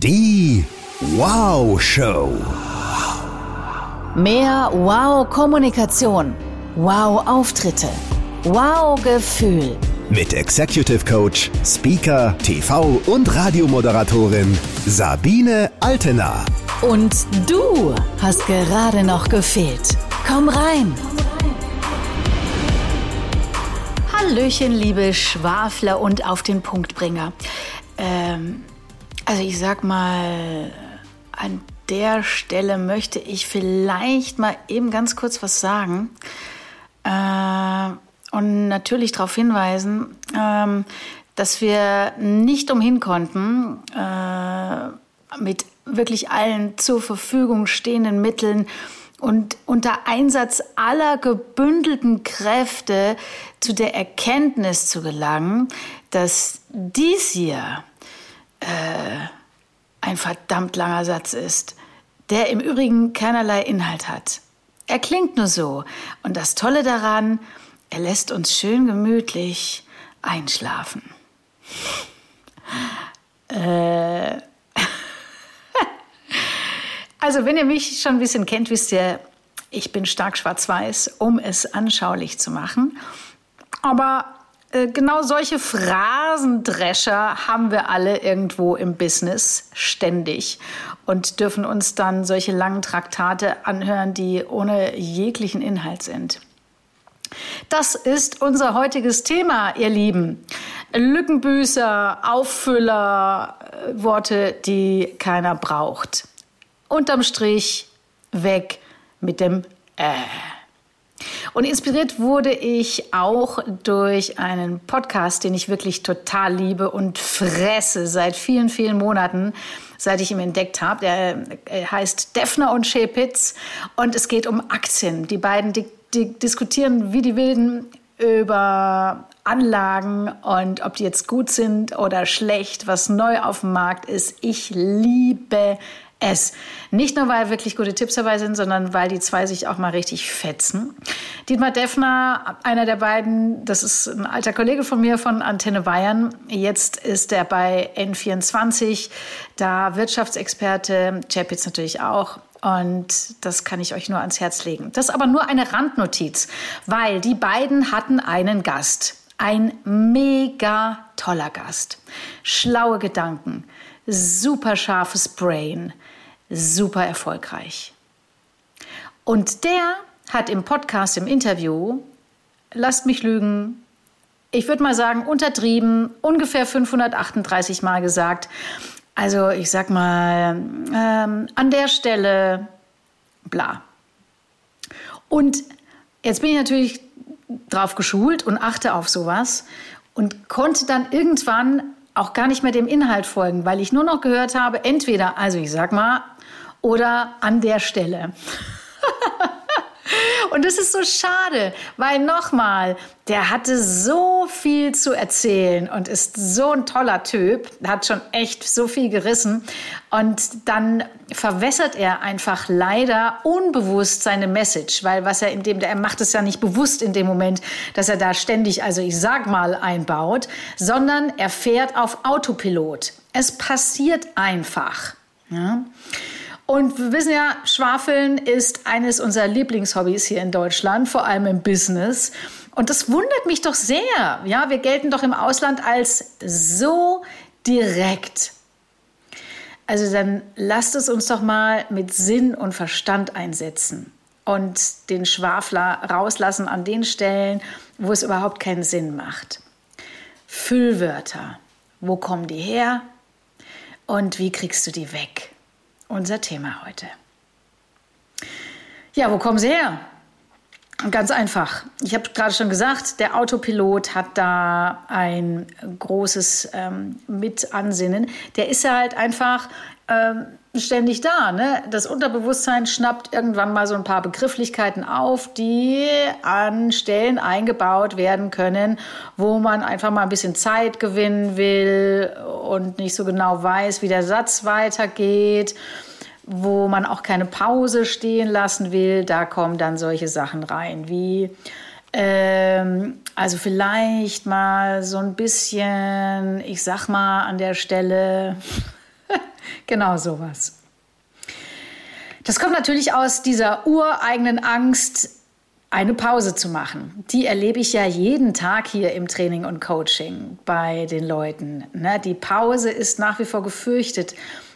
Die Wow Show. Mehr Wow-Kommunikation. Wow-Auftritte. Wow-Gefühl. Mit Executive Coach, Speaker, TV und Radiomoderatorin Sabine Altena. Und du hast gerade noch gefehlt. Komm rein. Hallöchen, liebe Schwafler und auf den Punktbringer. Ähm, also ich sag mal, an der Stelle möchte ich vielleicht mal eben ganz kurz was sagen. Äh, und natürlich darauf hinweisen, ähm, dass wir nicht umhin konnten, äh, mit wirklich allen zur Verfügung stehenden Mitteln und unter Einsatz aller gebündelten Kräfte zu der Erkenntnis zu gelangen, dass dies hier äh, ein verdammt langer Satz ist, der im Übrigen keinerlei Inhalt hat. Er klingt nur so. Und das Tolle daran, er lässt uns schön gemütlich einschlafen. Äh. also, wenn ihr mich schon ein bisschen kennt, wisst ihr, ich bin stark schwarz-weiß, um es anschaulich zu machen. Aber genau solche Phrasendrescher haben wir alle irgendwo im Business ständig und dürfen uns dann solche langen Traktate anhören, die ohne jeglichen Inhalt sind. Das ist unser heutiges Thema, ihr Lieben. Lückenbüßer, Auffüller, äh, Worte, die keiner braucht. Unterm Strich weg mit dem Äh. Und inspiriert wurde ich auch durch einen Podcast, den ich wirklich total liebe und fresse seit vielen, vielen Monaten, seit ich ihn entdeckt habe. Der heißt Defner und Schepitz und es geht um Aktien. Die beiden die, die diskutieren wie die Wilden über Anlagen und ob die jetzt gut sind oder schlecht, was neu auf dem Markt ist. Ich liebe es. Nicht nur, weil wirklich gute Tipps dabei sind, sondern weil die zwei sich auch mal richtig fetzen. Dietmar Deffner, einer der beiden, das ist ein alter Kollege von mir von Antenne Bayern. Jetzt ist er bei N24, da Wirtschaftsexperte, Chapitz natürlich auch. Und das kann ich euch nur ans Herz legen. Das ist aber nur eine Randnotiz, weil die beiden hatten einen Gast. Ein mega toller Gast. Schlaue Gedanken, super scharfes Brain, super erfolgreich. Und der hat im Podcast, im Interview, lasst mich lügen, ich würde mal sagen, untertrieben, ungefähr 538 Mal gesagt. Also ich sag mal, ähm, an der Stelle, bla. Und jetzt bin ich natürlich drauf geschult und achte auf sowas und konnte dann irgendwann auch gar nicht mehr dem Inhalt folgen, weil ich nur noch gehört habe, entweder, also ich sag mal, oder an der Stelle. Und das ist so schade, weil nochmal, der hatte so viel zu erzählen und ist so ein toller Typ, hat schon echt so viel gerissen. Und dann verwässert er einfach leider unbewusst seine Message, weil was er in dem, er macht es ja nicht bewusst in dem Moment, dass er da ständig, also ich sag mal, einbaut, sondern er fährt auf Autopilot. Es passiert einfach. Ja? Und wir wissen ja, Schwafeln ist eines unserer Lieblingshobbys hier in Deutschland, vor allem im Business. Und das wundert mich doch sehr. Ja, wir gelten doch im Ausland als so direkt. Also dann lasst es uns doch mal mit Sinn und Verstand einsetzen und den Schwafler rauslassen an den Stellen, wo es überhaupt keinen Sinn macht. Füllwörter. Wo kommen die her? Und wie kriegst du die weg? Unser Thema heute. Ja, wo kommen Sie her? Ganz einfach. Ich habe gerade schon gesagt, der Autopilot hat da ein großes ähm, Mitansinnen. Der ist ja halt einfach ähm, ständig da. Ne? Das Unterbewusstsein schnappt irgendwann mal so ein paar Begrifflichkeiten auf, die an Stellen eingebaut werden können, wo man einfach mal ein bisschen Zeit gewinnen will und nicht so genau weiß, wie der Satz weitergeht wo man auch keine Pause stehen lassen will, da kommen dann solche Sachen rein wie ähm, also vielleicht mal so ein bisschen, ich sag mal an der Stelle Genau sowas. Das kommt natürlich aus dieser ureigenen Angst, eine Pause zu machen. Die erlebe ich ja jeden Tag hier im Training und Coaching bei den Leuten. Ne? Die Pause ist nach wie vor gefürchtet.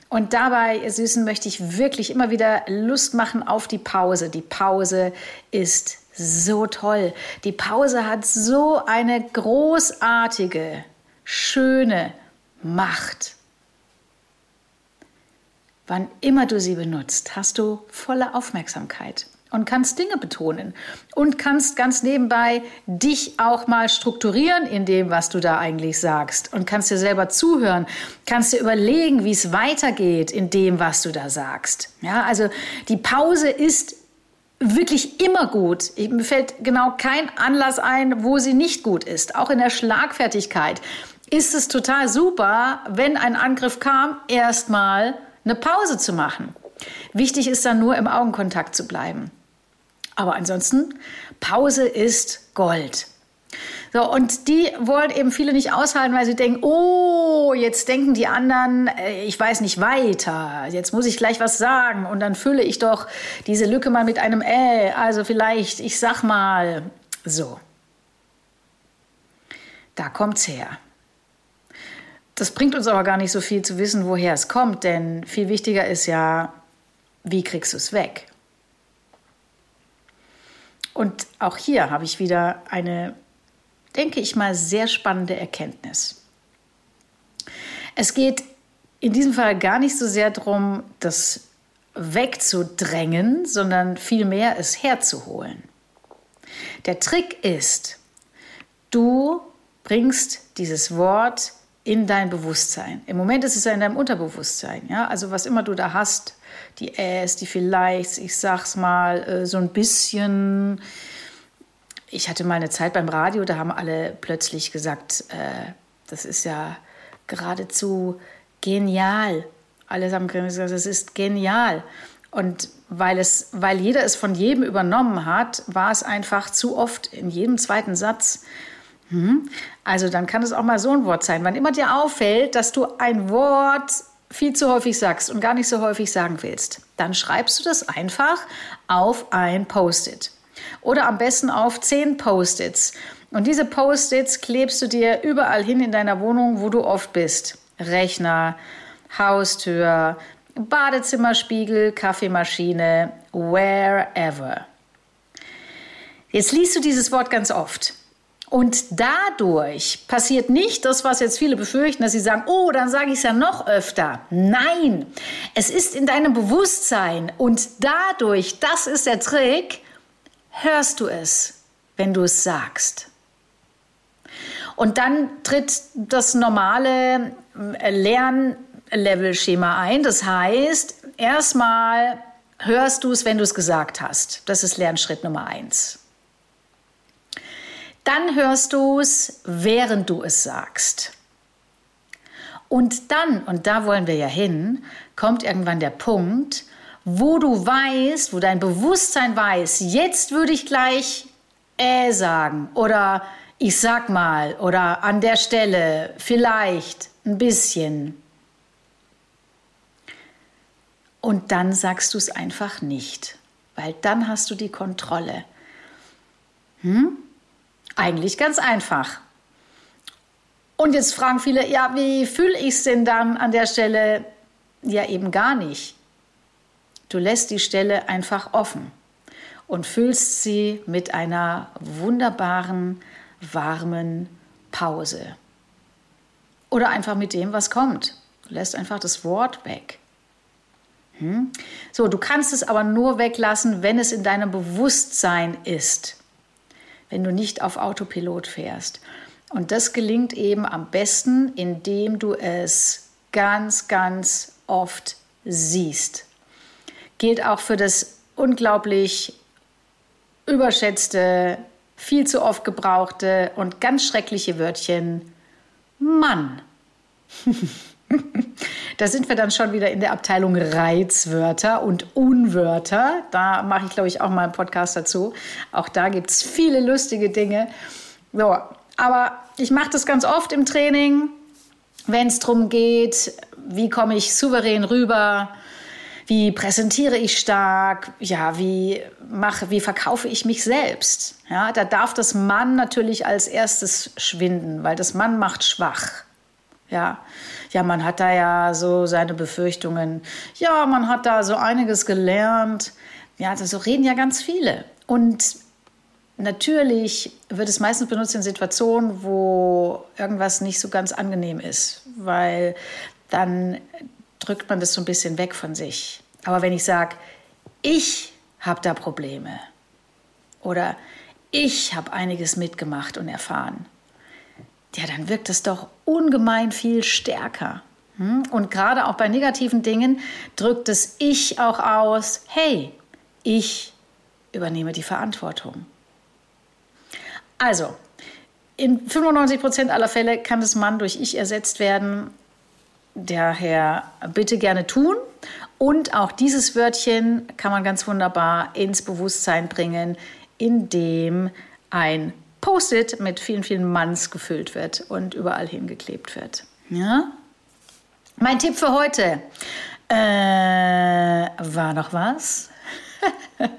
Und dabei, ihr Süßen, möchte ich wirklich immer wieder Lust machen auf die Pause. Die Pause ist so toll. Die Pause hat so eine großartige, schöne Macht. Wann immer du sie benutzt, hast du volle Aufmerksamkeit und kannst Dinge betonen und kannst ganz nebenbei dich auch mal strukturieren in dem, was du da eigentlich sagst und kannst dir selber zuhören, kannst dir überlegen, wie es weitergeht in dem, was du da sagst. Ja, also die Pause ist wirklich immer gut. Mir fällt genau kein Anlass ein, wo sie nicht gut ist. Auch in der Schlagfertigkeit ist es total super, wenn ein Angriff kam, erstmal eine Pause zu machen. Wichtig ist dann nur im Augenkontakt zu bleiben. Aber ansonsten, Pause ist Gold. So, und die wollen eben viele nicht aushalten, weil sie denken, oh, jetzt denken die anderen, äh, ich weiß nicht weiter, jetzt muss ich gleich was sagen und dann fülle ich doch diese Lücke mal mit einem äh, also vielleicht, ich sag mal, so. Da kommt's her. Das bringt uns aber gar nicht so viel zu wissen, woher es kommt, denn viel wichtiger ist ja, wie kriegst du es weg? Und auch hier habe ich wieder eine, denke ich mal, sehr spannende Erkenntnis. Es geht in diesem Fall gar nicht so sehr darum, das wegzudrängen, sondern vielmehr es herzuholen. Der Trick ist, du bringst dieses Wort in dein Bewusstsein. Im Moment ist es ja in deinem Unterbewusstsein. Ja? Also was immer du da hast, die Äs, die vielleicht, ich sag's mal, äh, so ein bisschen. Ich hatte mal eine Zeit beim Radio, da haben alle plötzlich gesagt, äh, das ist ja geradezu genial. Alle haben gesagt, das ist genial. Und weil, es, weil jeder es von jedem übernommen hat, war es einfach zu oft in jedem zweiten Satz? Also dann kann es auch mal so ein Wort sein. Wann immer dir auffällt, dass du ein Wort viel zu häufig sagst und gar nicht so häufig sagen willst, dann schreibst du das einfach auf ein Post-it. Oder am besten auf zehn Post-its. Und diese Post-its klebst du dir überall hin in deiner Wohnung, wo du oft bist. Rechner, Haustür, Badezimmerspiegel, Kaffeemaschine, wherever. Jetzt liest du dieses Wort ganz oft. Und dadurch passiert nicht das, was jetzt viele befürchten, dass sie sagen, oh, dann sage ich es ja noch öfter. Nein, es ist in deinem Bewusstsein und dadurch, das ist der Trick, hörst du es, wenn du es sagst. Und dann tritt das normale äh, Lernlevel-Schema ein. Das heißt, erstmal hörst du es, wenn du es gesagt hast. Das ist Lernschritt Nummer eins. Dann hörst du es, während du es sagst. Und dann, und da wollen wir ja hin, kommt irgendwann der Punkt, wo du weißt, wo dein Bewusstsein weiß, jetzt würde ich gleich äh sagen oder ich sag mal oder an der Stelle vielleicht ein bisschen. Und dann sagst du es einfach nicht, weil dann hast du die Kontrolle. Hm? Eigentlich ganz einfach. Und jetzt fragen viele, ja, wie fühle ich es denn dann an der Stelle? Ja, eben gar nicht. Du lässt die Stelle einfach offen und füllst sie mit einer wunderbaren, warmen Pause. Oder einfach mit dem, was kommt. Du lässt einfach das Wort weg. Hm? So, du kannst es aber nur weglassen, wenn es in deinem Bewusstsein ist wenn du nicht auf Autopilot fährst. Und das gelingt eben am besten, indem du es ganz, ganz oft siehst. Gilt auch für das unglaublich überschätzte, viel zu oft gebrauchte und ganz schreckliche Wörtchen Mann. Da sind wir dann schon wieder in der Abteilung Reizwörter und Unwörter. Da mache ich, glaube ich, auch mal einen Podcast dazu. Auch da gibt es viele lustige Dinge. So, aber ich mache das ganz oft im Training wenn es darum geht, wie komme ich souverän rüber, wie präsentiere ich stark, ja, wie mache, wie verkaufe ich mich selbst. Ja, da darf das Mann natürlich als erstes schwinden, weil das Mann macht schwach. Ja, ja, man hat da ja so seine Befürchtungen. Ja, man hat da so einiges gelernt. Ja, so reden ja ganz viele. Und natürlich wird es meistens benutzt in Situationen, wo irgendwas nicht so ganz angenehm ist, weil dann drückt man das so ein bisschen weg von sich. Aber wenn ich sage, ich habe da Probleme oder ich habe einiges mitgemacht und erfahren, ja, dann wirkt es doch ungemein viel stärker. Hm? Und gerade auch bei negativen Dingen drückt es Ich auch aus, hey, ich übernehme die Verantwortung. Also, in 95 Prozent aller Fälle kann das Mann durch Ich ersetzt werden. Daher bitte gerne tun. Und auch dieses Wörtchen kann man ganz wunderbar ins Bewusstsein bringen, indem ein Post-it mit vielen, vielen Manns gefüllt wird und überall hingeklebt wird. Ja? Mein Tipp für heute. Äh, war noch was?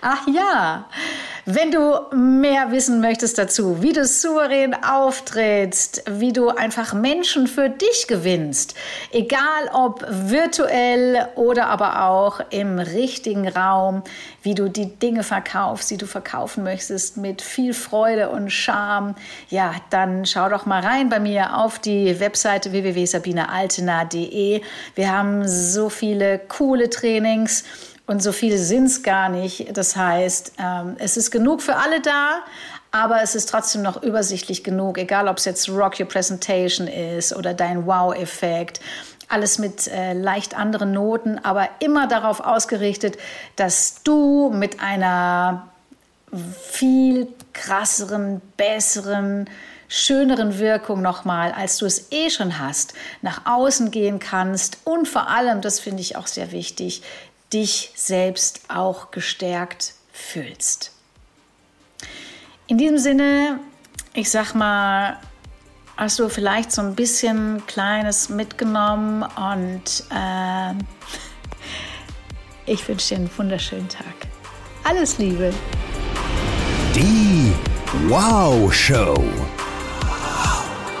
Ach ja, wenn du mehr wissen möchtest dazu, wie du souverän auftrittst, wie du einfach Menschen für dich gewinnst, egal ob virtuell oder aber auch im richtigen Raum, wie du die Dinge verkaufst, die du verkaufen möchtest, mit viel Freude und Charme, ja, dann schau doch mal rein bei mir auf die Webseite www.sabinealtener.de. Wir haben so viele coole Trainings und so viele sind es gar nicht. Das heißt, ähm, es ist genug für alle da, aber es ist trotzdem noch übersichtlich genug, egal ob es jetzt Rock Your Presentation ist oder dein Wow-Effekt. Alles mit äh, leicht anderen Noten, aber immer darauf ausgerichtet, dass du mit einer viel krasseren, besseren, schöneren Wirkung nochmal, als du es eh schon hast, nach außen gehen kannst und vor allem, das finde ich auch sehr wichtig, dich selbst auch gestärkt fühlst. In diesem Sinne, ich sag mal, hast du vielleicht so ein bisschen Kleines mitgenommen und äh, ich wünsche dir einen wunderschönen Tag. Alles Liebe. Die Wow Show.